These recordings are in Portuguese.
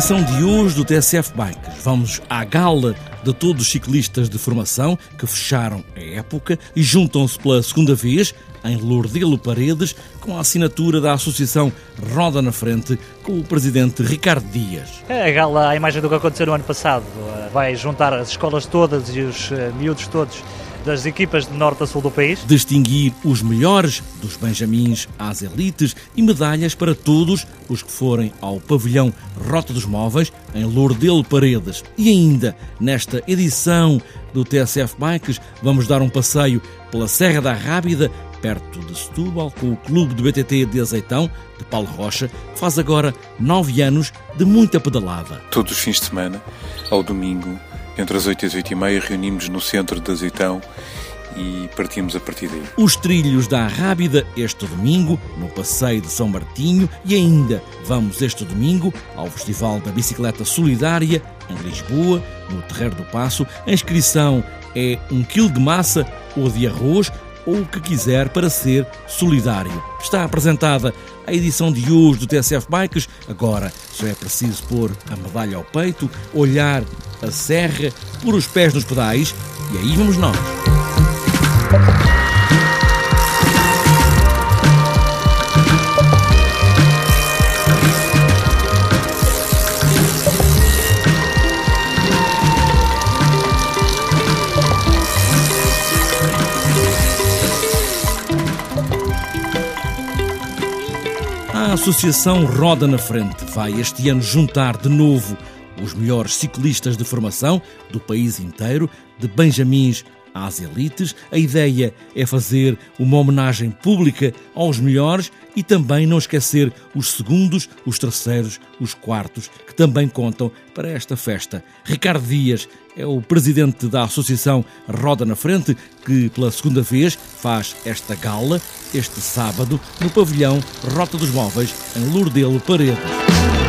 edição de hoje do TSF Bikes, vamos à gala de todos os ciclistas de formação que fecharam a época e juntam-se pela segunda vez em Lourdelo Paredes com a assinatura da Associação Roda na Frente com o presidente Ricardo Dias. A gala, a imagem do que aconteceu no ano passado, vai juntar as escolas todas e os eh, miúdos todos das equipas de norte a sul do país. Distinguir os melhores dos Benjamins às elites e medalhas para todos os que forem ao pavilhão Rota dos Móveis em Lourdelo Paredes. E ainda, nesta edição do TSF Bikes, vamos dar um passeio pela Serra da Rábida, perto de Setúbal, com o Clube do BTT de Azeitão, de Paulo Rocha, que faz agora nove anos de muita pedalada. Todos os fins de semana, ao domingo, entre as 8 e as 8 e meia, reunimos no centro de Azeitão e partimos a partir daí. Os trilhos da Rábida este domingo, no Passeio de São Martinho, e ainda vamos este domingo ao Festival da Bicicleta Solidária, em Lisboa, no Terreiro do Passo. A inscrição é um quilo de massa ou de arroz, ou o que quiser para ser solidário. Está apresentada a edição de hoje do TSF Bikes. Agora só é preciso pôr a medalha ao peito, olhar a serra, pôr os pés nos pedais e aí vamos nós. A Associação Roda na Frente vai este ano juntar de novo os melhores ciclistas de formação do país inteiro, de Benjamins às elites. A ideia é fazer uma homenagem pública aos melhores e também não esquecer os segundos, os terceiros, os quartos, que também contam para esta festa. Ricardo Dias é o presidente da Associação Roda na Frente, que pela segunda vez faz esta gala este sábado no pavilhão Rota dos Móveis, em Lourdelo Paredes.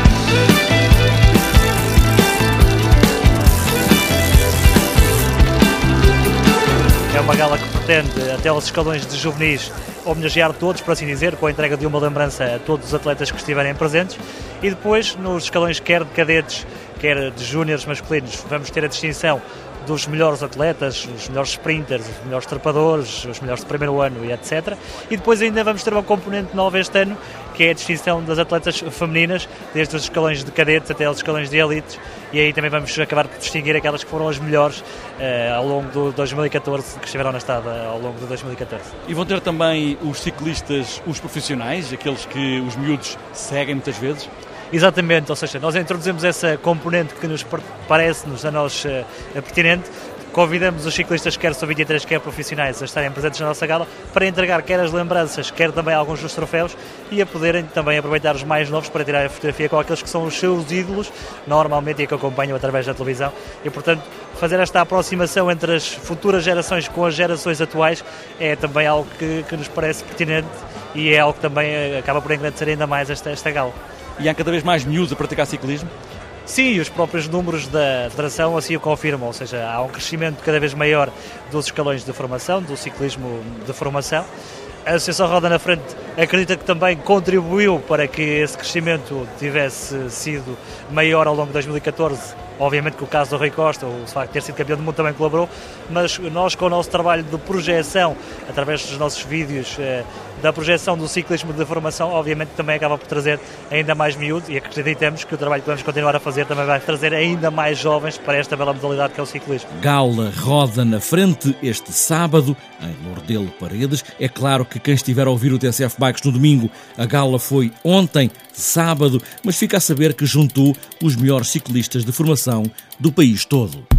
Uma gala que pretende, até aos escalões de juvenis, homenagear todos, por assim dizer, com a entrega de uma lembrança a todos os atletas que estiverem presentes. E depois, nos escalões quer de cadetes, quer de júniores masculinos, vamos ter a distinção dos melhores atletas, os melhores sprinters, os melhores trepadores, os melhores de primeiro ano e etc. E depois ainda vamos ter uma componente nova este ano, que é a distinção das atletas femininas, desde os escalões de cadetes até os escalões de elites, e aí também vamos acabar por distinguir aquelas que foram as melhores uh, ao longo do 2014, que estiveram na estrada ao longo de 2014. E vão ter também os ciclistas, os profissionais, aqueles que os miúdos seguem muitas vezes? Exatamente, ou seja, nós introduzimos essa componente que nos parece-nos a nós uh, pertinente, convidamos os ciclistas, quer sub-23, quer profissionais, a estarem presentes na nossa gala para entregar quer as lembranças, quer também alguns dos troféus e a poderem também aproveitar os mais novos para tirar a fotografia com aqueles que são os seus ídolos, normalmente e que acompanham através da televisão. E, portanto, fazer esta aproximação entre as futuras gerações com as gerações atuais é também algo que, que nos parece pertinente e é algo que também eh, acaba por engrandecer ainda mais esta, esta gala. E há cada vez mais miúdos a praticar ciclismo? Sim, os próprios números da Federação assim o confirmam, ou seja, há um crescimento cada vez maior dos escalões de formação, do ciclismo de formação. A Associação Roda na Frente acredita que também contribuiu para que esse crescimento tivesse sido maior ao longo de 2014 Obviamente que o caso do Rui Costa, o facto de ter sido campeão do mundo também colaborou, mas nós com o nosso trabalho de projeção, através dos nossos vídeos, eh, da projeção do ciclismo de formação, obviamente também acaba por trazer ainda mais miúdos e acreditamos que o trabalho que vamos continuar a fazer também vai trazer ainda mais jovens para esta bela modalidade que é o ciclismo. Gala roda na frente este sábado em Lordelo Paredes. É claro que quem estiver a ouvir o TSF Bikes no domingo, a gala foi ontem, sábado, mas fica a saber que juntou os melhores ciclistas de formação do país todo.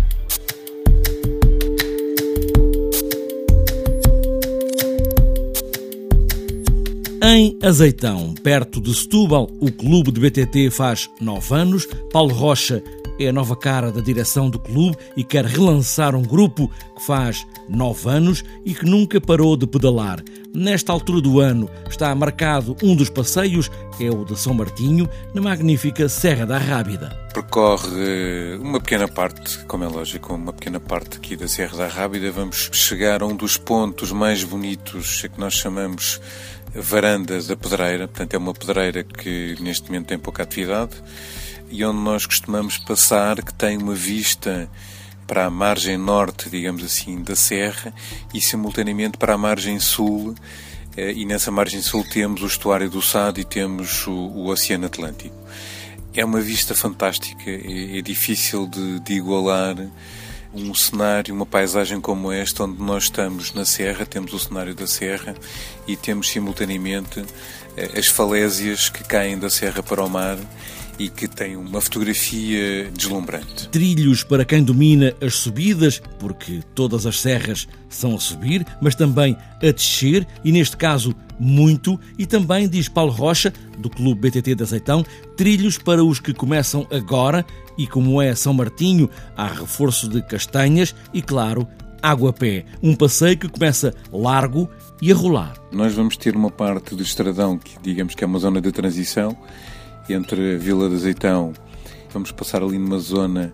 Em Azeitão, perto de Setúbal, o clube de BTT faz nove anos. Paulo Rocha é a nova cara da direção do clube e quer relançar um grupo que faz nove anos e que nunca parou de pedalar. Nesta altura do ano está marcado um dos passeios, é o de São Martinho, na magnífica Serra da Rábida. Percorre uma pequena parte, como é lógico, uma pequena parte aqui da Serra da Rábida. Vamos chegar a um dos pontos mais bonitos, que nós chamamos Varanda da Pedreira. Portanto, é uma pedreira que neste momento tem pouca atividade e onde nós costumamos passar, que tem uma vista para a margem norte, digamos assim, da serra e simultaneamente para a margem sul. Eh, e nessa margem sul temos o estuário do Sado e temos o, o Oceano Atlântico. É uma vista fantástica, é, é difícil de, de igualar um cenário, uma paisagem como esta, onde nós estamos na Serra, temos o cenário da Serra e temos simultaneamente eh, as falésias que caem da Serra para o mar e que tem uma fotografia deslumbrante. Trilhos para quem domina as subidas, porque todas as serras são a subir, mas também a descer, e neste caso muito, e também, diz Paulo Rocha, do Clube BTT de Azeitão, trilhos para os que começam agora, e como é São Martinho, há reforço de castanhas e, claro, água a pé. Um passeio que começa largo e a rolar. Nós vamos ter uma parte do estradão que digamos que é uma zona de transição entre Vila de Azeitão. Vamos passar ali numa zona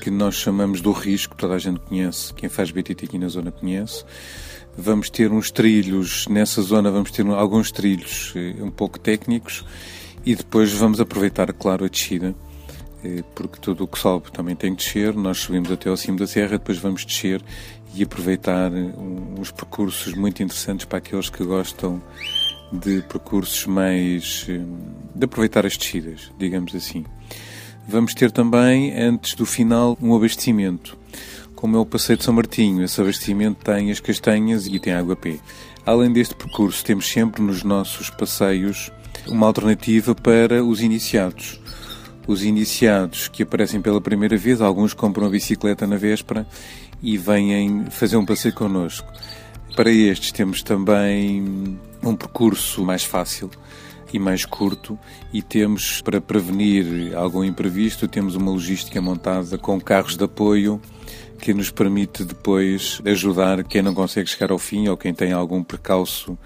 que nós chamamos do risco, toda a gente conhece, quem faz BTT aqui na zona conhece. Vamos ter uns trilhos, nessa zona vamos ter alguns trilhos eh, um pouco técnicos e depois vamos aproveitar, claro, a descida, eh, porque tudo o que sobe também tem que descer. Nós subimos até ao cimo da serra, depois vamos descer e aproveitar eh, uns percursos muito interessantes para aqueles que gostam de percursos mais. Eh, de aproveitar as descidas, digamos assim. Vamos ter também, antes do final, um abastecimento. Como é o Passeio de São Martinho, esse abastecimento tem as castanhas e tem água pé. Além deste percurso, temos sempre nos nossos passeios uma alternativa para os iniciados. Os iniciados que aparecem pela primeira vez, alguns compram a bicicleta na véspera e vêm fazer um passeio connosco. Para estes temos também um percurso mais fácil e mais curto e temos para prevenir algum imprevisto temos uma logística montada com carros de apoio que nos permite depois ajudar quem não consegue chegar ao fim ou quem tem algum percalço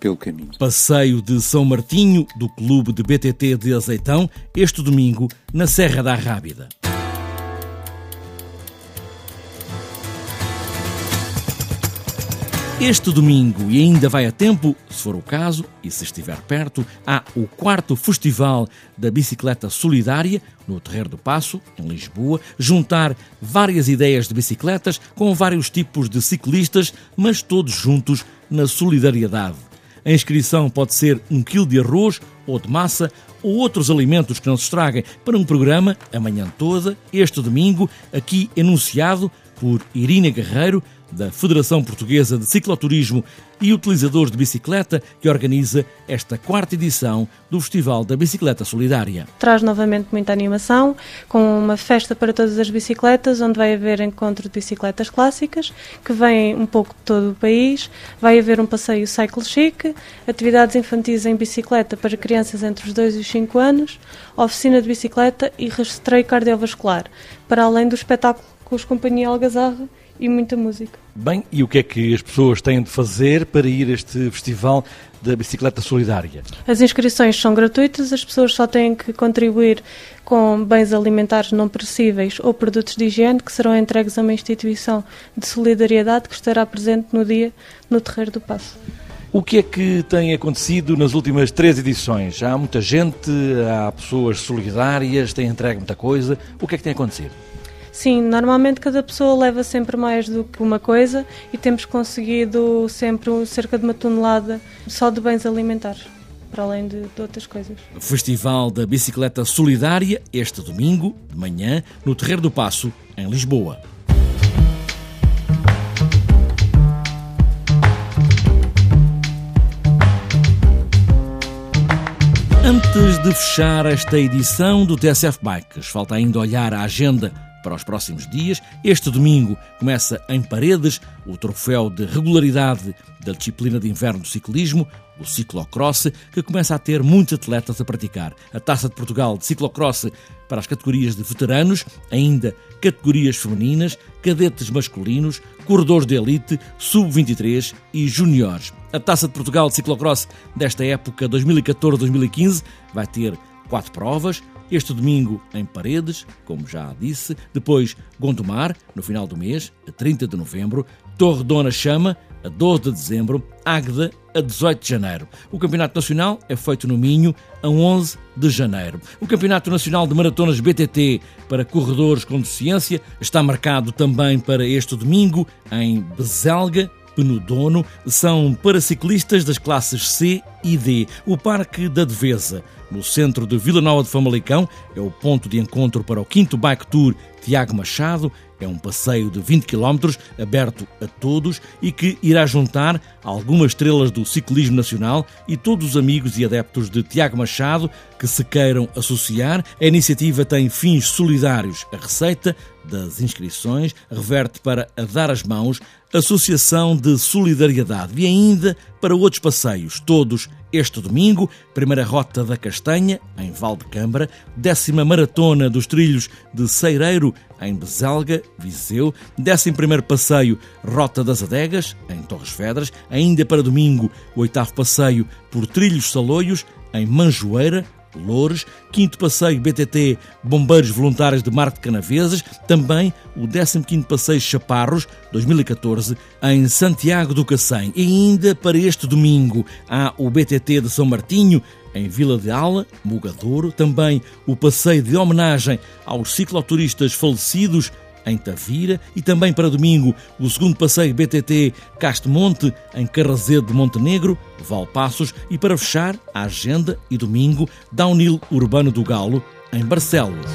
pelo caminho. Passeio de São Martinho do Clube de BTT de Azeitão este domingo na Serra da Rábida. Este domingo, e ainda vai a tempo, se for o caso, e se estiver perto, há o quarto Festival da Bicicleta Solidária, no Terreiro do Passo, em Lisboa, juntar várias ideias de bicicletas com vários tipos de ciclistas, mas todos juntos na solidariedade. A inscrição pode ser um quilo de arroz ou de massa ou outros alimentos que não se estraguem para um programa, amanhã toda, este domingo, aqui enunciado por Irina Guerreiro, da Federação Portuguesa de Cicloturismo e utilizadores de bicicleta, que organiza esta quarta edição do Festival da Bicicleta Solidária. Traz novamente muita animação, com uma festa para todas as bicicletas, onde vai haver encontro de bicicletas clássicas, que vêm um pouco de todo o país, vai haver um passeio cycle chic, atividades infantis em bicicleta para crianças entre os 2 e os 5 anos, oficina de bicicleta e rastreio cardiovascular, para além do espetáculo com os Companhia Algazarra e muita música. Bem, e o que é que as pessoas têm de fazer para ir a este festival da bicicleta solidária? As inscrições são gratuitas, as pessoas só têm que contribuir com bens alimentares não perecíveis ou produtos de higiene que serão entregues a uma instituição de solidariedade que estará presente no dia no Terreiro do Passo. O que é que tem acontecido nas últimas três edições? Há muita gente, há pessoas solidárias, têm entregue muita coisa. O que é que tem acontecido? Sim, normalmente cada pessoa leva sempre mais do que uma coisa e temos conseguido sempre cerca de uma tonelada só de bens alimentares para além de, de, outras coisas. Festival da Bicicleta Solidária, este domingo, de manhã, no Terreiro do Passo, em Lisboa. Antes de fechar esta edição do TSF Bikes, falta ainda olhar a agenda para os próximos dias. Este domingo começa em Paredes o troféu de regularidade da disciplina de inverno do ciclismo, o ciclocross, que começa a ter muitos atletas a praticar. A Taça de Portugal de ciclocross para as categorias de veteranos, ainda categorias femininas, cadetes masculinos, corredores de elite, sub-23 e juniores. A Taça de Portugal de ciclocross desta época 2014-2015 vai ter quatro provas, este domingo em Paredes, como já disse, depois Gondomar, no final do mês, a 30 de novembro, Torre Dona Chama, a 12 de dezembro, Águeda a 18 de janeiro. O Campeonato Nacional é feito no Minho a 11 de janeiro. O Campeonato Nacional de Maratonas BTT para corredores com deficiência está marcado também para este domingo em Bezelga, Penudono são para ciclistas das classes C e D. O Parque da Devesa, no centro de Vila Nova de Famalicão, é o ponto de encontro para o 5 Bike Tour Tiago Machado. É um passeio de 20 km aberto a todos e que irá juntar algumas estrelas do ciclismo nacional e todos os amigos e adeptos de Tiago Machado que se queiram associar. A iniciativa tem fins solidários. A receita das inscrições reverte para a Dar as Mãos, Associação de Solidariedade e ainda para outros passeios, todos este domingo, primeira rota da Castanha, em Valdecambra, décima maratona dos trilhos de Ceireiro, em Bezelga, Viseu, décimo primeiro passeio Rota das Adegas, em Torres Vedras, ainda para domingo, o oitavo passeio por Trilhos Saloios, em Manjoeira, Loures, quinto passeio BTT Bombeiros Voluntários de Marte Canaveses, também o 15º passeio Chaparros 2014 em Santiago do Cacém. E ainda para este domingo há o BTT de São Martinho em Vila de Ala, Mugadouro, também o passeio de homenagem aos cicloturistas falecidos em Tavira e também para domingo o segundo passeio BTT Monte em Carrazedo de Montenegro, Valpassos e para fechar a agenda e domingo Downhill Urbano do Galo em Barcelos.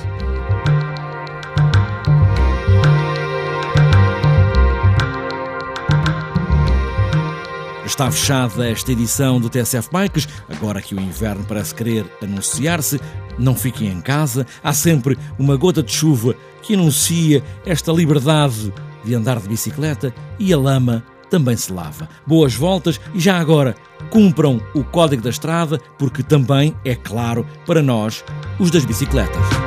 Está fechada esta edição do TSF Bikes. Agora que o inverno parece querer anunciar-se, não fiquem em casa. Há sempre uma gota de chuva que anuncia esta liberdade de andar de bicicleta e a lama também se lava. Boas voltas e já agora cumpram o código da estrada, porque também é claro para nós, os das bicicletas.